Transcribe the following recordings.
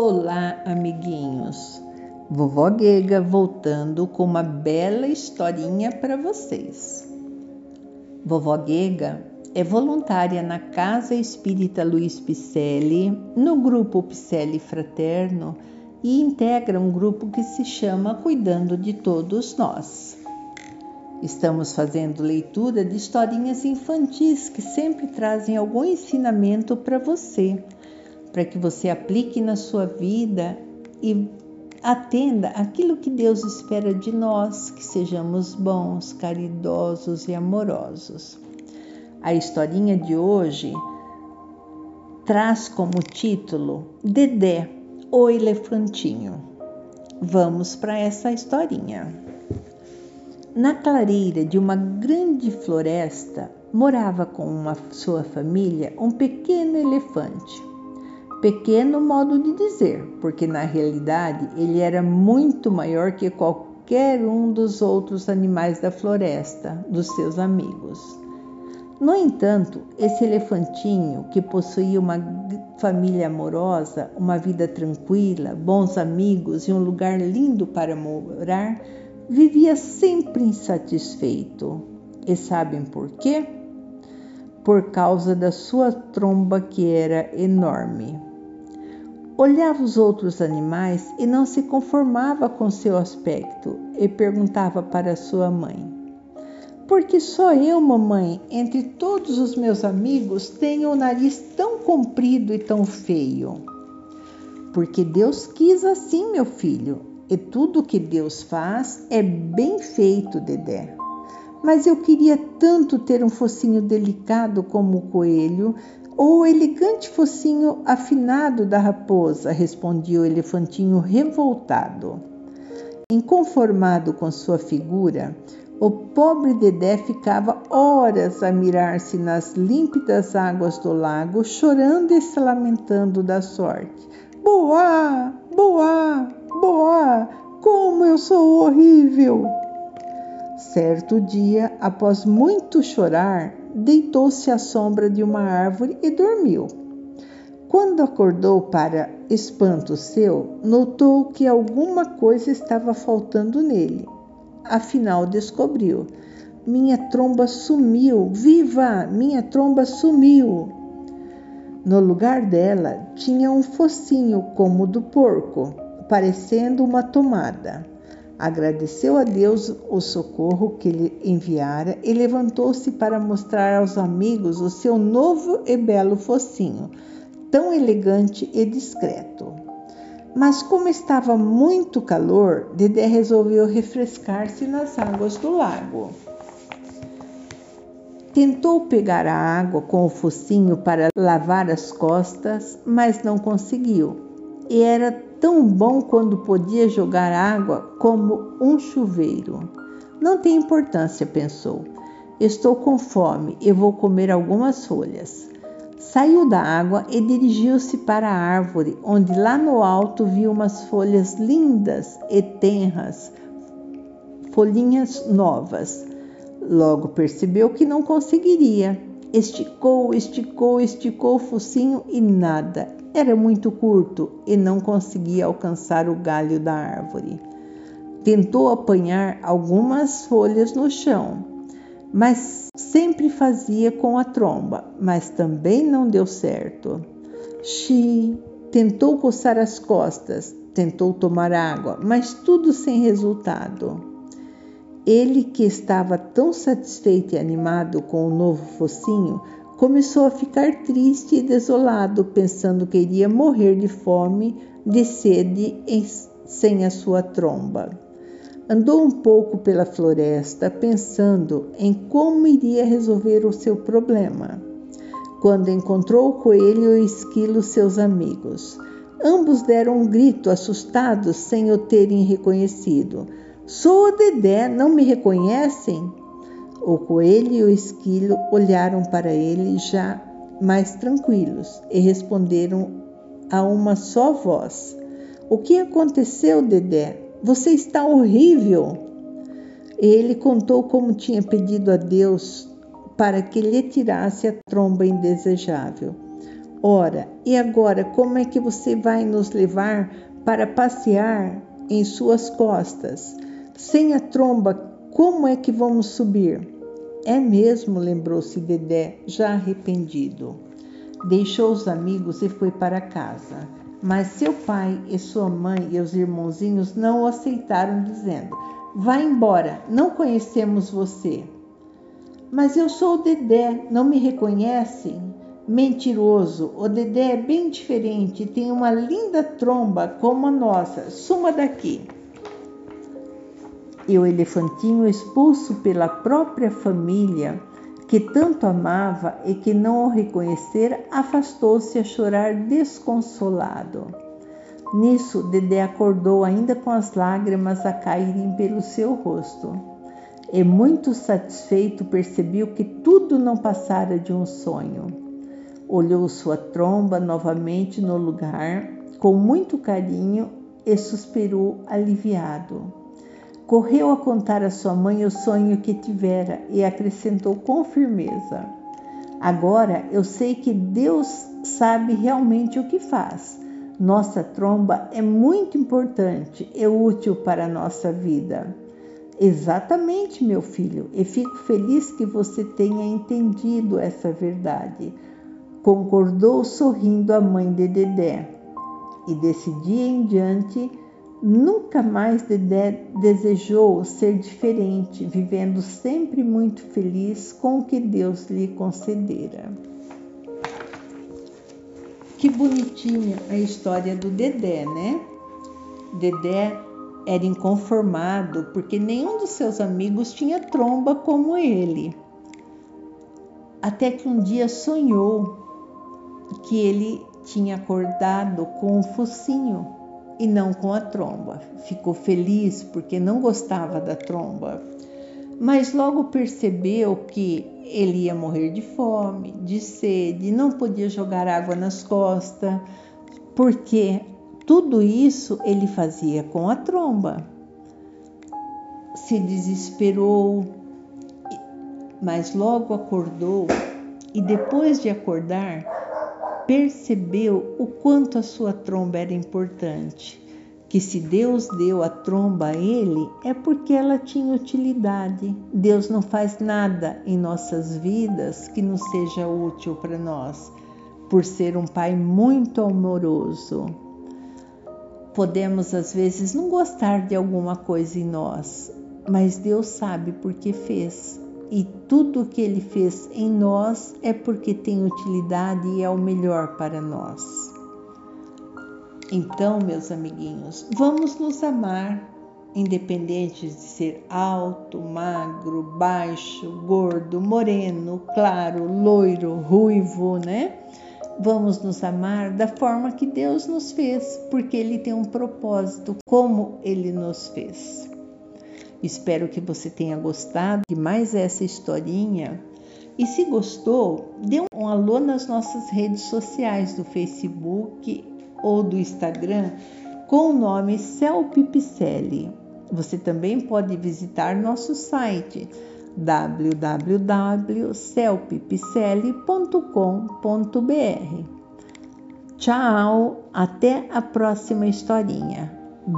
Olá, amiguinhos. Vovó Guega voltando com uma bela historinha para vocês. Vovó Guega é voluntária na Casa Espírita Luiz Picelli, no grupo Picelli Fraterno e integra um grupo que se chama Cuidando de Todos Nós. Estamos fazendo leitura de historinhas infantis que sempre trazem algum ensinamento para você, para que você aplique na sua vida e atenda aquilo que Deus espera de nós, que sejamos bons, caridosos e amorosos. A historinha de hoje traz como título Dedé, o elefantinho. Vamos para essa historinha. Na clareira de uma grande floresta morava com uma sua família um pequeno elefante. Pequeno modo de dizer, porque na realidade ele era muito maior que qualquer um dos outros animais da floresta, dos seus amigos. No entanto, esse elefantinho, que possuía uma família amorosa, uma vida tranquila, bons amigos e um lugar lindo para morar, vivia sempre insatisfeito. E sabem por quê? Por causa da sua tromba que era enorme. Olhava os outros animais e não se conformava com seu aspecto e perguntava para sua mãe: Por que só eu, mamãe, entre todos os meus amigos, tenho o nariz tão comprido e tão feio? Porque Deus quis assim, meu filho, e tudo que Deus faz é bem feito, Dedé. Mas eu queria tanto ter um focinho delicado como o coelho ou o elegante focinho afinado da raposa, respondia o elefantinho revoltado. Inconformado com sua figura, o pobre Dedé ficava horas a mirar-se nas límpidas águas do lago, chorando e se lamentando da sorte. Boa, boa, boa, como eu sou horrível! Certo dia, após muito chorar, deitou-se à sombra de uma árvore e dormiu. Quando acordou para espanto seu, notou que alguma coisa estava faltando nele. Afinal, descobriu: minha tromba sumiu, viva! Minha tromba sumiu! No lugar dela tinha um focinho como o do porco, parecendo uma tomada. Agradeceu a Deus o socorro que lhe enviara e levantou-se para mostrar aos amigos o seu novo e belo focinho, tão elegante e discreto. Mas como estava muito calor, Dedé resolveu refrescar-se nas águas do lago. Tentou pegar a água com o focinho para lavar as costas, mas não conseguiu. E era tão bom quando podia jogar água como um chuveiro. Não tem importância, pensou. Estou com fome e vou comer algumas folhas. Saiu da água e dirigiu-se para a árvore, onde lá no alto viu umas folhas lindas e tenras, folhinhas novas. Logo percebeu que não conseguiria. Esticou, esticou, esticou o focinho e nada. Era muito curto e não conseguia alcançar o galho da árvore. Tentou apanhar algumas folhas no chão, mas sempre fazia com a tromba, mas também não deu certo. Xi tentou coçar as costas, tentou tomar água, mas tudo sem resultado. Ele, que estava tão satisfeito e animado com o novo focinho, começou a ficar triste e desolado, pensando que iria morrer de fome, de sede sem a sua tromba. Andou um pouco pela floresta, pensando em como iria resolver o seu problema. Quando encontrou o coelho e o esquilo, seus amigos, ambos deram um grito, assustados, sem o terem reconhecido. Sou o Dedé, não me reconhecem? O coelho e o esquilo olharam para ele já mais tranquilos e responderam a uma só voz: O que aconteceu, Dedé? Você está horrível. Ele contou como tinha pedido a Deus para que lhe tirasse a tromba indesejável. Ora, e agora como é que você vai nos levar para passear em suas costas? Sem a tromba, como é que vamos subir? É mesmo, lembrou-se Dedé, já arrependido. Deixou os amigos e foi para casa. Mas seu pai e sua mãe e os irmãozinhos não o aceitaram, dizendo: Vá embora, não conhecemos você. Mas eu sou o Dedé, não me reconhecem? Mentiroso, o Dedé é bem diferente, tem uma linda tromba como a nossa. Suma daqui. E o elefantinho, expulso pela própria família, que tanto amava e que não o reconhecera, afastou-se a chorar desconsolado. Nisso, Dedé acordou ainda com as lágrimas a caírem pelo seu rosto. E muito satisfeito percebeu que tudo não passara de um sonho. Olhou sua tromba novamente no lugar com muito carinho e suspirou aliviado. Correu a contar à sua mãe o sonho que tivera e acrescentou com firmeza: Agora eu sei que Deus sabe realmente o que faz. Nossa tromba é muito importante e útil para a nossa vida. Exatamente, meu filho, e fico feliz que você tenha entendido essa verdade, concordou sorrindo a mãe de Dedé. E desse dia em diante, Nunca mais Dedé desejou ser diferente, vivendo sempre muito feliz com o que Deus lhe concedera. Que bonitinha a história do Dedé, né? Dedé era inconformado porque nenhum dos seus amigos tinha tromba como ele. Até que um dia sonhou que ele tinha acordado com um focinho e não com a tromba. Ficou feliz porque não gostava da tromba, mas logo percebeu que ele ia morrer de fome, de sede, não podia jogar água nas costas, porque tudo isso ele fazia com a tromba. Se desesperou, mas logo acordou e depois de acordar, percebeu o quanto a sua tromba era importante, que se Deus deu a tromba a ele é porque ela tinha utilidade. Deus não faz nada em nossas vidas que não seja útil para nós, por ser um pai muito amoroso. Podemos às vezes não gostar de alguma coisa em nós, mas Deus sabe por que fez e tudo o que ele fez em nós é porque tem utilidade e é o melhor para nós. Então, meus amiguinhos, vamos nos amar, independentes de ser alto, magro, baixo, gordo, moreno, claro, loiro, ruivo, né? Vamos nos amar da forma que Deus nos fez, porque Ele tem um propósito, como Ele nos fez. Espero que você tenha gostado de mais essa historinha. E se gostou, dê um alô nas nossas redes sociais do Facebook ou do Instagram com o nome Celpipicelli. Você também pode visitar nosso site www.celpipicelli.com.br. Tchau, até a próxima historinha.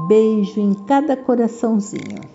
Beijo em cada coraçãozinho.